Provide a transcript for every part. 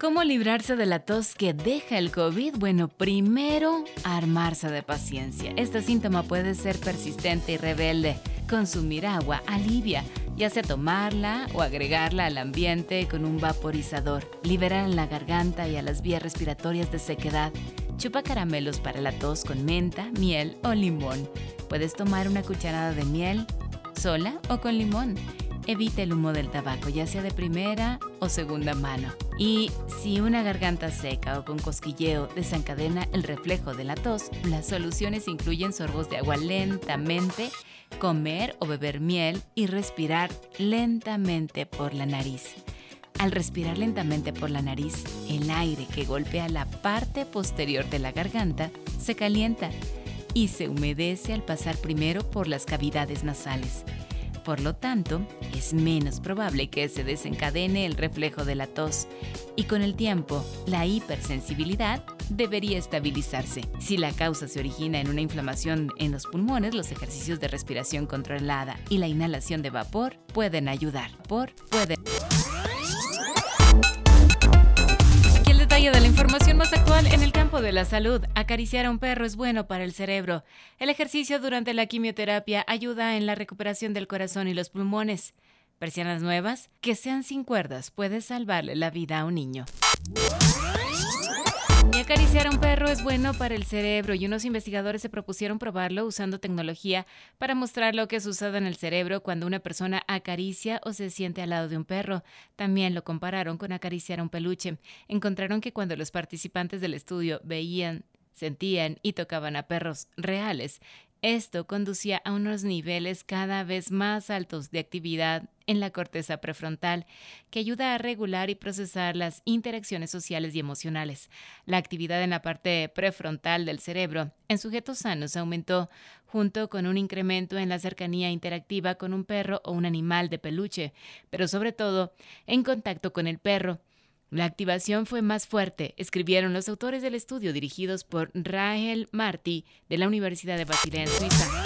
¿Cómo librarse de la tos que deja el COVID? Bueno, primero, armarse de paciencia. Este síntoma puede ser persistente y rebelde. Consumir agua alivia, ya sea tomarla o agregarla al ambiente con un vaporizador. Liberar en la garganta y a las vías respiratorias de sequedad. Chupa caramelos para la tos con menta, miel o limón. Puedes tomar una cucharada de miel sola o con limón evite el humo del tabaco, ya sea de primera o segunda mano. Y si una garganta seca o con cosquilleo desencadena el reflejo de la tos, las soluciones incluyen sorbos de agua lentamente, comer o beber miel y respirar lentamente por la nariz. Al respirar lentamente por la nariz, el aire que golpea la parte posterior de la garganta se calienta y se humedece al pasar primero por las cavidades nasales. Por lo tanto, es menos probable que se desencadene el reflejo de la tos y con el tiempo, la hipersensibilidad debería estabilizarse. Si la causa se origina en una inflamación en los pulmones, los ejercicios de respiración controlada y la inhalación de vapor pueden ayudar. Por pueden de la información más actual en el campo de la salud. Acariciar a un perro es bueno para el cerebro. El ejercicio durante la quimioterapia ayuda en la recuperación del corazón y los pulmones. Persianas nuevas que sean sin cuerdas puede salvarle la vida a un niño. Acariciar a un perro es bueno para el cerebro y unos investigadores se propusieron probarlo usando tecnología para mostrar lo que sucede en el cerebro cuando una persona acaricia o se siente al lado de un perro. También lo compararon con acariciar a un peluche. Encontraron que cuando los participantes del estudio veían sentían y tocaban a perros reales, esto conducía a unos niveles cada vez más altos de actividad en la corteza prefrontal, que ayuda a regular y procesar las interacciones sociales y emocionales. La actividad en la parte prefrontal del cerebro en sujetos sanos aumentó junto con un incremento en la cercanía interactiva con un perro o un animal de peluche, pero sobre todo en contacto con el perro. La activación fue más fuerte, escribieron los autores del estudio dirigidos por Rahel Marty de la Universidad de Basilea en Suiza.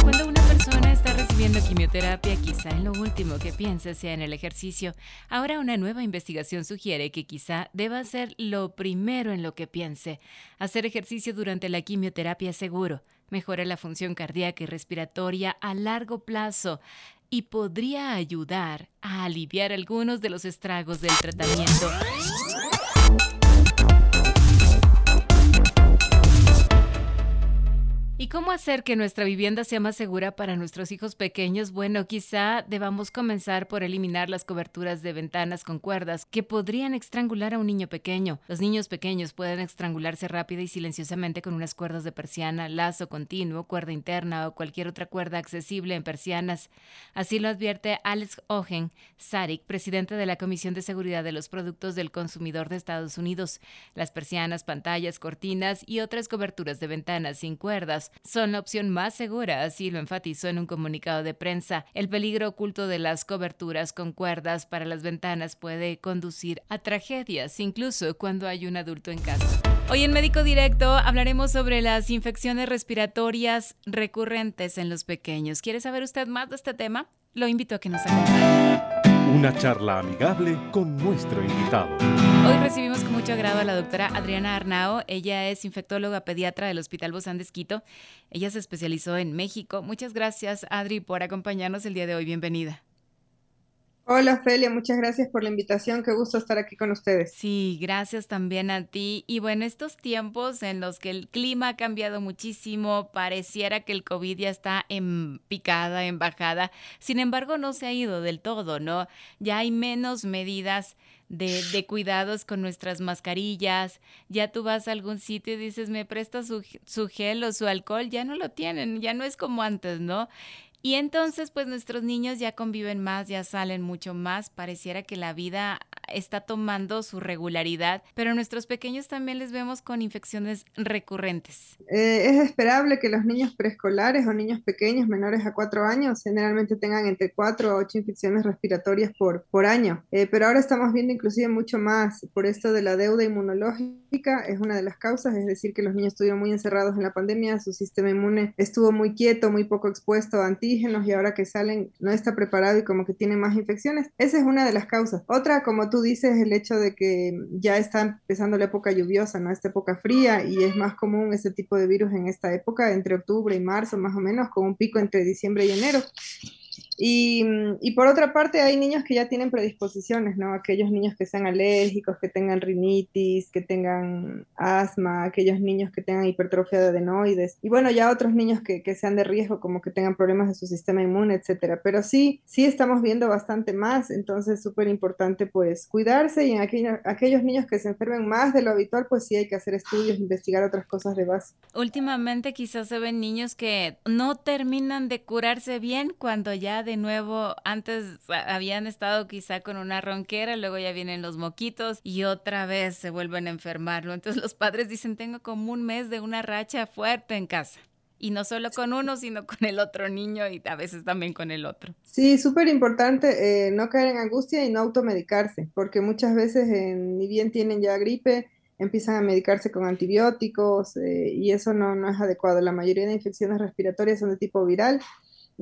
Cuando una persona está recibiendo quimioterapia, quizá en lo último que piensa sea en el ejercicio. Ahora una nueva investigación sugiere que quizá deba ser lo primero en lo que piense. Hacer ejercicio durante la quimioterapia es seguro, mejora la función cardíaca y respiratoria a largo plazo y podría ayudar a aliviar algunos de los estragos del tratamiento. Hacer que nuestra vivienda sea más segura para nuestros hijos pequeños? Bueno, quizá debamos comenzar por eliminar las coberturas de ventanas con cuerdas que podrían estrangular a un niño pequeño. Los niños pequeños pueden estrangularse rápida y silenciosamente con unas cuerdas de persiana, lazo continuo, cuerda interna o cualquier otra cuerda accesible en persianas. Así lo advierte Alex Ogen Sarik, presidente de la Comisión de Seguridad de los Productos del Consumidor de Estados Unidos. Las persianas, pantallas, cortinas y otras coberturas de ventanas sin cuerdas son la opción más segura, así lo enfatizó en un comunicado de prensa. El peligro oculto de las coberturas con cuerdas para las ventanas puede conducir a tragedias, incluso cuando hay un adulto en casa. Hoy en Médico Directo hablaremos sobre las infecciones respiratorias recurrentes en los pequeños. ¿Quiere saber usted más de este tema? Lo invito a que nos acompañe. Una charla amigable con nuestro invitado. Hoy recibimos con mucho agrado a la doctora Adriana Arnao. Ella es infectóloga pediatra del Hospital Bozán de Esquito. Ella se especializó en México. Muchas gracias, Adri, por acompañarnos el día de hoy. Bienvenida. Hola, Felia, muchas gracias por la invitación. Qué gusto estar aquí con ustedes. Sí, gracias también a ti. Y bueno, estos tiempos en los que el clima ha cambiado muchísimo, pareciera que el COVID ya está en picada, en bajada. Sin embargo, no se ha ido del todo, ¿no? Ya hay menos medidas de, de, cuidados con nuestras mascarillas. Ya tú vas a algún sitio y dices, me presta su, su gel o su alcohol, ya no lo tienen, ya no es como antes, ¿no? Y entonces, pues nuestros niños ya conviven más, ya salen mucho más. Pareciera que la vida está tomando su regularidad, pero nuestros pequeños también les vemos con infecciones recurrentes. Eh, es esperable que los niños preescolares o niños pequeños menores a cuatro años generalmente tengan entre cuatro o ocho infecciones respiratorias por, por año, eh, pero ahora estamos viendo inclusive mucho más por esto de la deuda inmunológica, es una de las causas, es decir, que los niños estuvieron muy encerrados en la pandemia, su sistema inmune estuvo muy quieto, muy poco expuesto a antígenos y ahora que salen no está preparado y como que tiene más infecciones. Esa es una de las causas. Otra, como tú dices, es el hecho de que ya está empezando la época lluviosa, ¿no? Esta época fría y es más común ese tipo de virus en esta época, entre octubre y marzo más o menos, con un pico entre diciembre y enero. Y, y, por otra parte, hay niños que ya tienen predisposiciones, ¿no? Aquellos niños que sean alérgicos, que tengan rinitis, que tengan asma, aquellos niños que tengan hipertrofia de adenoides. Y bueno, ya otros niños que, que sean de riesgo, como que tengan problemas de su sistema inmune, etcétera. Pero sí, sí estamos viendo bastante más, entonces es súper importante pues cuidarse y en aquellos niños que se enfermen más de lo habitual, pues sí hay que hacer estudios, investigar otras cosas de base. Últimamente quizás se ven niños que no terminan de curarse bien cuando ya de nuevo, antes habían estado quizá con una ronquera, luego ya vienen los moquitos y otra vez se vuelven a enfermarlo. Entonces los padres dicen, tengo como un mes de una racha fuerte en casa. Y no solo con uno, sino con el otro niño y a veces también con el otro. Sí, súper importante eh, no caer en angustia y no automedicarse, porque muchas veces ni bien tienen ya gripe, empiezan a medicarse con antibióticos eh, y eso no, no es adecuado. La mayoría de infecciones respiratorias son de tipo viral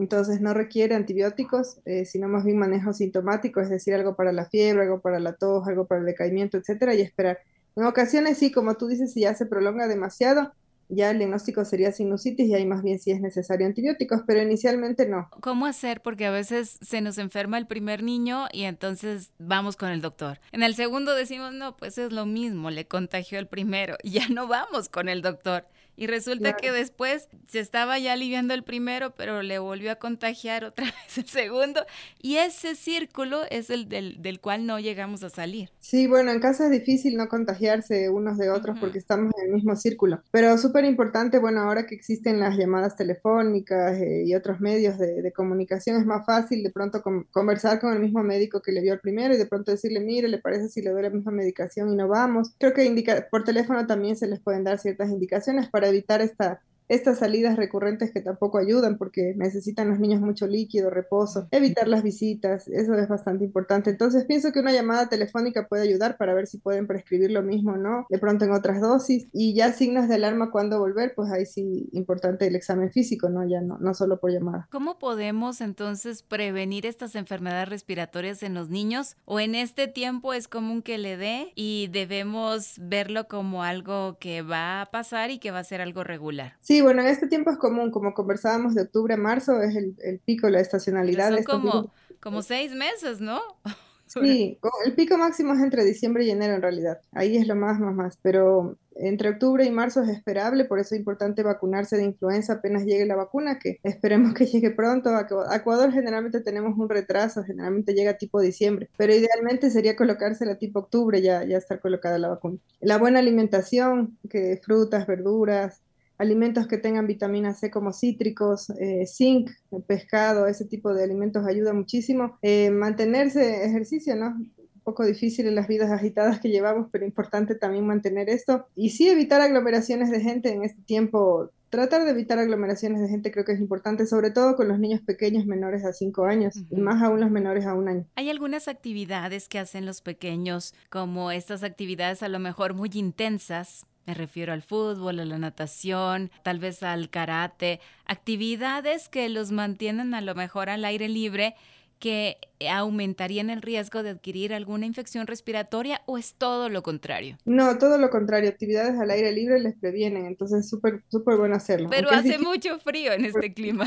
entonces no requiere antibióticos, eh, sino más bien manejo sintomático, es decir, algo para la fiebre, algo para la tos, algo para el decaimiento, etcétera, y esperar. En ocasiones sí, como tú dices, si ya se prolonga demasiado, ya el diagnóstico sería sinusitis y ahí más bien sí es necesario antibióticos, pero inicialmente no. ¿Cómo hacer? Porque a veces se nos enferma el primer niño y entonces vamos con el doctor. En el segundo decimos, no, pues es lo mismo, le contagió el primero ya no vamos con el doctor. Y resulta que después se estaba ya aliviando el primero, pero le volvió a contagiar otra vez el segundo. Y ese círculo es el del, del cual no llegamos a salir. Sí, bueno, en casa es difícil no contagiarse unos de otros porque estamos en el mismo círculo. Pero súper importante, bueno, ahora que existen las llamadas telefónicas eh, y otros medios de, de, comunicación, es más fácil de pronto conversar con el mismo médico que le vio al primero y de pronto decirle, mire, ¿le parece si le doy la misma medicación y no vamos? Creo que indica por teléfono también se les pueden dar ciertas indicaciones para evitar esta, estas salidas recurrentes que tampoco ayudan porque necesitan los niños mucho líquido, reposo, evitar las visitas, eso es bastante importante. Entonces pienso que una llamada telefónica puede ayudar para ver si pueden prescribir lo mismo o no, de pronto en otras dosis y ya signos de alarma cuando volver, pues ahí sí importante el examen físico, ¿no? Ya no, no solo por llamada. ¿Cómo podemos entonces prevenir estas enfermedades respiratorias en los niños o en este tiempo es común que le dé y debemos verlo como algo que va a pasar y que va a ser algo regular? Sí, bueno, en este tiempo es común, como conversábamos de octubre a marzo, es el, el pico, la estacionalidad. Son como, como seis meses, ¿no? Sí, el pico máximo es entre diciembre y enero en realidad. Ahí es lo más, más, más. Pero entre octubre y marzo es esperable, por eso es importante vacunarse de influenza apenas llegue la vacuna, que esperemos que llegue pronto. A Ecuador generalmente tenemos un retraso, generalmente llega tipo diciembre, pero idealmente sería colocársela tipo octubre, ya, ya estar colocada la vacuna. La buena alimentación, que frutas, verduras, alimentos que tengan vitamina C como cítricos, eh, zinc, pescado, ese tipo de alimentos ayuda muchísimo. Eh, mantenerse ejercicio, ¿no? Un poco difícil en las vidas agitadas que llevamos, pero importante también mantener esto. Y sí evitar aglomeraciones de gente en este tiempo. Tratar de evitar aglomeraciones de gente creo que es importante, sobre todo con los niños pequeños menores a 5 años y más aún los menores a un año. Hay algunas actividades que hacen los pequeños, como estas actividades a lo mejor muy intensas, me refiero al fútbol, a la natación, tal vez al karate, actividades que los mantienen a lo mejor al aire libre que aumentarían el riesgo de adquirir alguna infección respiratoria o es todo lo contrario? No, todo lo contrario. Actividades al aire libre les previenen, entonces es súper, súper bueno hacerlo. Pero hace mucho frío en este clima.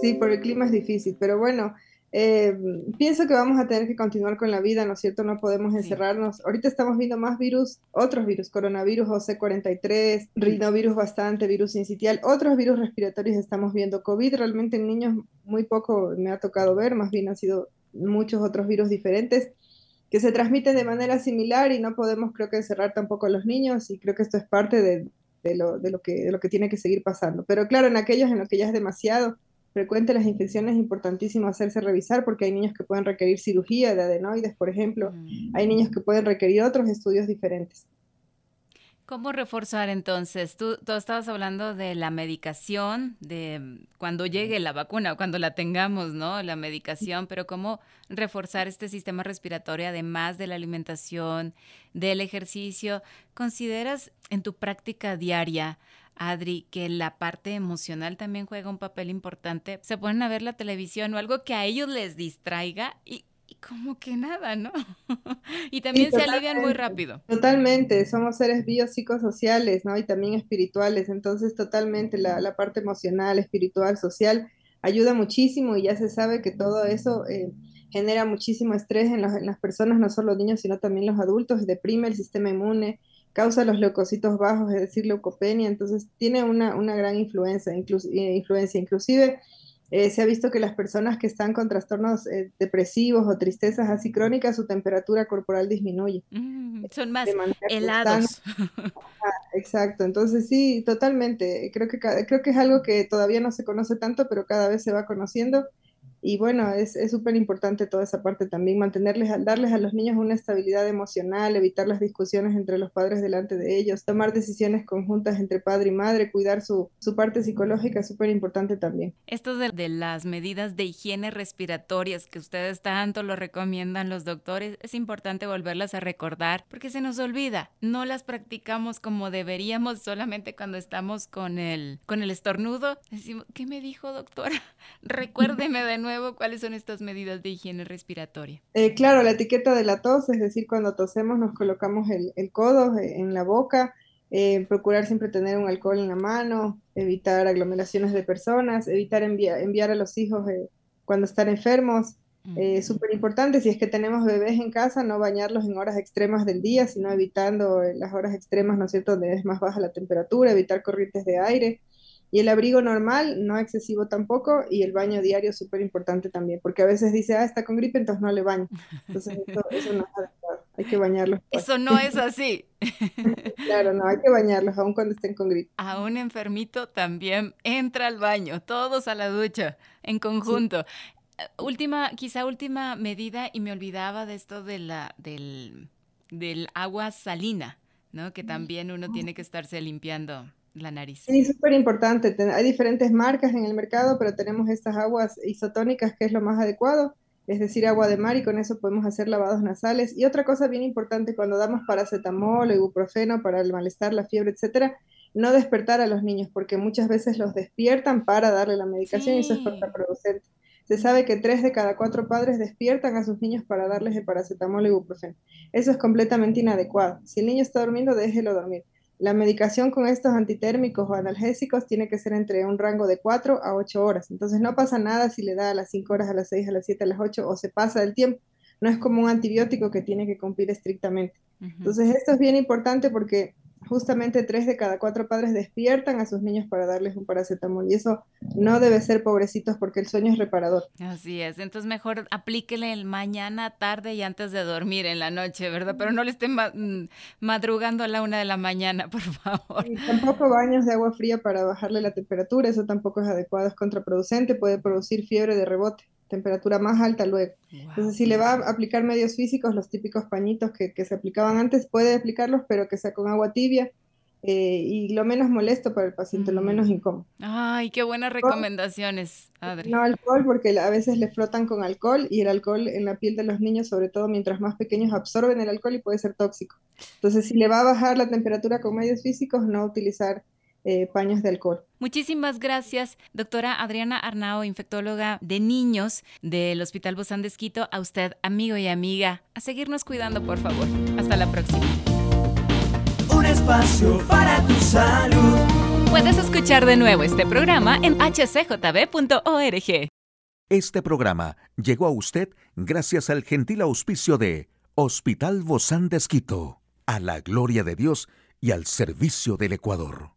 Sí, por el clima es difícil, pero bueno, eh, pienso que vamos a tener que continuar con la vida, ¿no es cierto? No podemos encerrarnos. Ahorita estamos viendo más virus, otros virus, coronavirus OC43, rinovirus bastante, virus incitial, otros virus respiratorios estamos viendo. COVID realmente en niños muy poco me ha tocado ver, más bien han sido muchos otros virus diferentes que se transmiten de manera similar y no podemos creo que encerrar tampoco a los niños y creo que esto es parte de, de, lo, de, lo que, de lo que tiene que seguir pasando. Pero claro, en aquellos en los que ya es demasiado, frecuente las infecciones es importantísimo hacerse revisar porque hay niños que pueden requerir cirugía de adenoides, por ejemplo. Mm. Hay niños que pueden requerir otros estudios diferentes. ¿Cómo reforzar entonces? Tú, tú, estabas hablando de la medicación, de cuando llegue la vacuna, cuando la tengamos, ¿no? La medicación, pero ¿cómo reforzar este sistema respiratorio además de la alimentación, del ejercicio? ¿Consideras en tu práctica diaria, Adri, que la parte emocional también juega un papel importante? Se ponen a ver la televisión o algo que a ellos les distraiga y como que nada, ¿no? y también se alivian muy rápido. Totalmente, somos seres biopsicosociales, ¿no? Y también espirituales, entonces totalmente la, la parte emocional, espiritual, social ayuda muchísimo y ya se sabe que todo eso eh, genera muchísimo estrés en, en, las personas, no solo los niños, sino también los adultos, deprime el sistema inmune, causa los leucocitos bajos, es decir, leucopenia, entonces tiene una, una gran influencia, eh, influencia, inclusive eh, se ha visto que las personas que están con trastornos eh, depresivos o tristezas así crónicas, su temperatura corporal disminuye. Mm, son más helados. exacto, entonces sí, totalmente. Creo que, creo que es algo que todavía no se conoce tanto, pero cada vez se va conociendo y bueno, es súper importante toda esa parte también, mantenerles, darles a los niños una estabilidad emocional, evitar las discusiones entre los padres delante de ellos, tomar decisiones conjuntas entre padre y madre, cuidar su, su parte psicológica es súper importante también. Esto de, de las medidas de higiene respiratorias que ustedes tanto lo recomiendan los doctores, es importante volverlas a recordar porque se nos olvida, no las practicamos como deberíamos solamente cuando estamos con el, con el estornudo. Decimos, ¿qué me dijo doctora? Recuérdeme de nuevo cuáles son estas medidas de higiene respiratoria. Eh, claro, la etiqueta de la tos, es decir, cuando tosemos nos colocamos el, codo eh, en la boca, eh, procurar siempre tener un alcohol en la mano, evitar aglomeraciones de personas, evitar enviar a los hijos cuando están enfermos. Es Súper importante, si es que tenemos bebés en casa, no bañarlos en horas extremas del día, sino evitando las horas extremas, ¿no es cierto?, donde es más baja la temperatura, evitar corrientes de aire. Y el abrigo normal, no excesivo tampoco, y el baño diario es súper importante también, porque a veces dice, ah, está con gripe, entonces no le baño. Entonces eso, no es adecuado, hay que bañarlos. Eso no es así. claro, no, hay que bañarlos, aun cuando estén con gripe. A un enfermito también entra al baño, todos a la ducha, en conjunto. Última, quizá última medida, y me olvidaba de esto de la, del, del agua salina, ¿no? Que también uno tiene que estarse limpiando la nariz. Sí, súper importante. Hay diferentes marcas en el mercado, pero tenemos estas aguas isotónicas que es lo más adecuado, es decir, agua de mar y con eso podemos hacer lavados nasales. Y otra cosa bien importante, cuando damos paracetamol o ibuprofeno para el malestar, la fiebre, etcétera, no despertar a los niños, porque muchas veces los despiertan para darle la medicación y eso es contraproducente. Se sabe que tres de cada cuatro padres despiertan a sus niños para darles el paracetamol o ibuprofeno. Eso es completamente inadecuado. Si el niño está durmiendo, déjelo dormir. La medicación con estos antitérmicos o analgésicos tiene que ser entre un rango de 4 a 8 horas. Entonces no pasa nada si le da a las 5 horas, a las 6, a las 7, a las 8 o se pasa del tiempo. No es como un antibiótico que tiene que cumplir estrictamente. Entonces esto es bien importante porque justamente tres de cada cuatro padres despiertan a sus niños para darles un paracetamol y eso no debe ser pobrecitos porque el sueño es reparador. Así es, entonces mejor aplíquele el mañana, tarde y antes de dormir en la noche, ¿verdad? Pero no le estén mm, madrugando a la una de la mañana, por favor. Y tampoco baños de agua fría para bajarle la temperatura, eso tampoco es adecuado, es contraproducente, puede producir fiebre de rebote temperatura más alta luego. Entonces, si le va a aplicar medios físicos, los típicos pañitos que, se aplicaban antes, puede aplicarlos, pero que sea con agua tibia. Eh, y lo menos molesto para el paciente, lo menos mm. incómodo. Ay, qué buenas recomendaciones, Adri. No alcohol, porque a veces le frotan con alcohol y el alcohol en la piel de los niños, sobre todo mientras más pequeños, absorben el alcohol y puede ser tóxico. Entonces, si le va a bajar la temperatura con medios físicos, no utilizar eh, paños de alcohol. Muchísimas gracias, doctora Adriana Arnao, infectóloga de niños del Hospital Bozán de Esquito. A usted, amigo y amiga, a seguirnos cuidando, por favor. Hasta la próxima. Un espacio para tu salud. Puedes escuchar de nuevo este programa en hcjb.org. Este programa llegó a usted gracias al gentil auspicio de Hospital Bozán de Esquito, a la gloria de Dios y al servicio del Ecuador.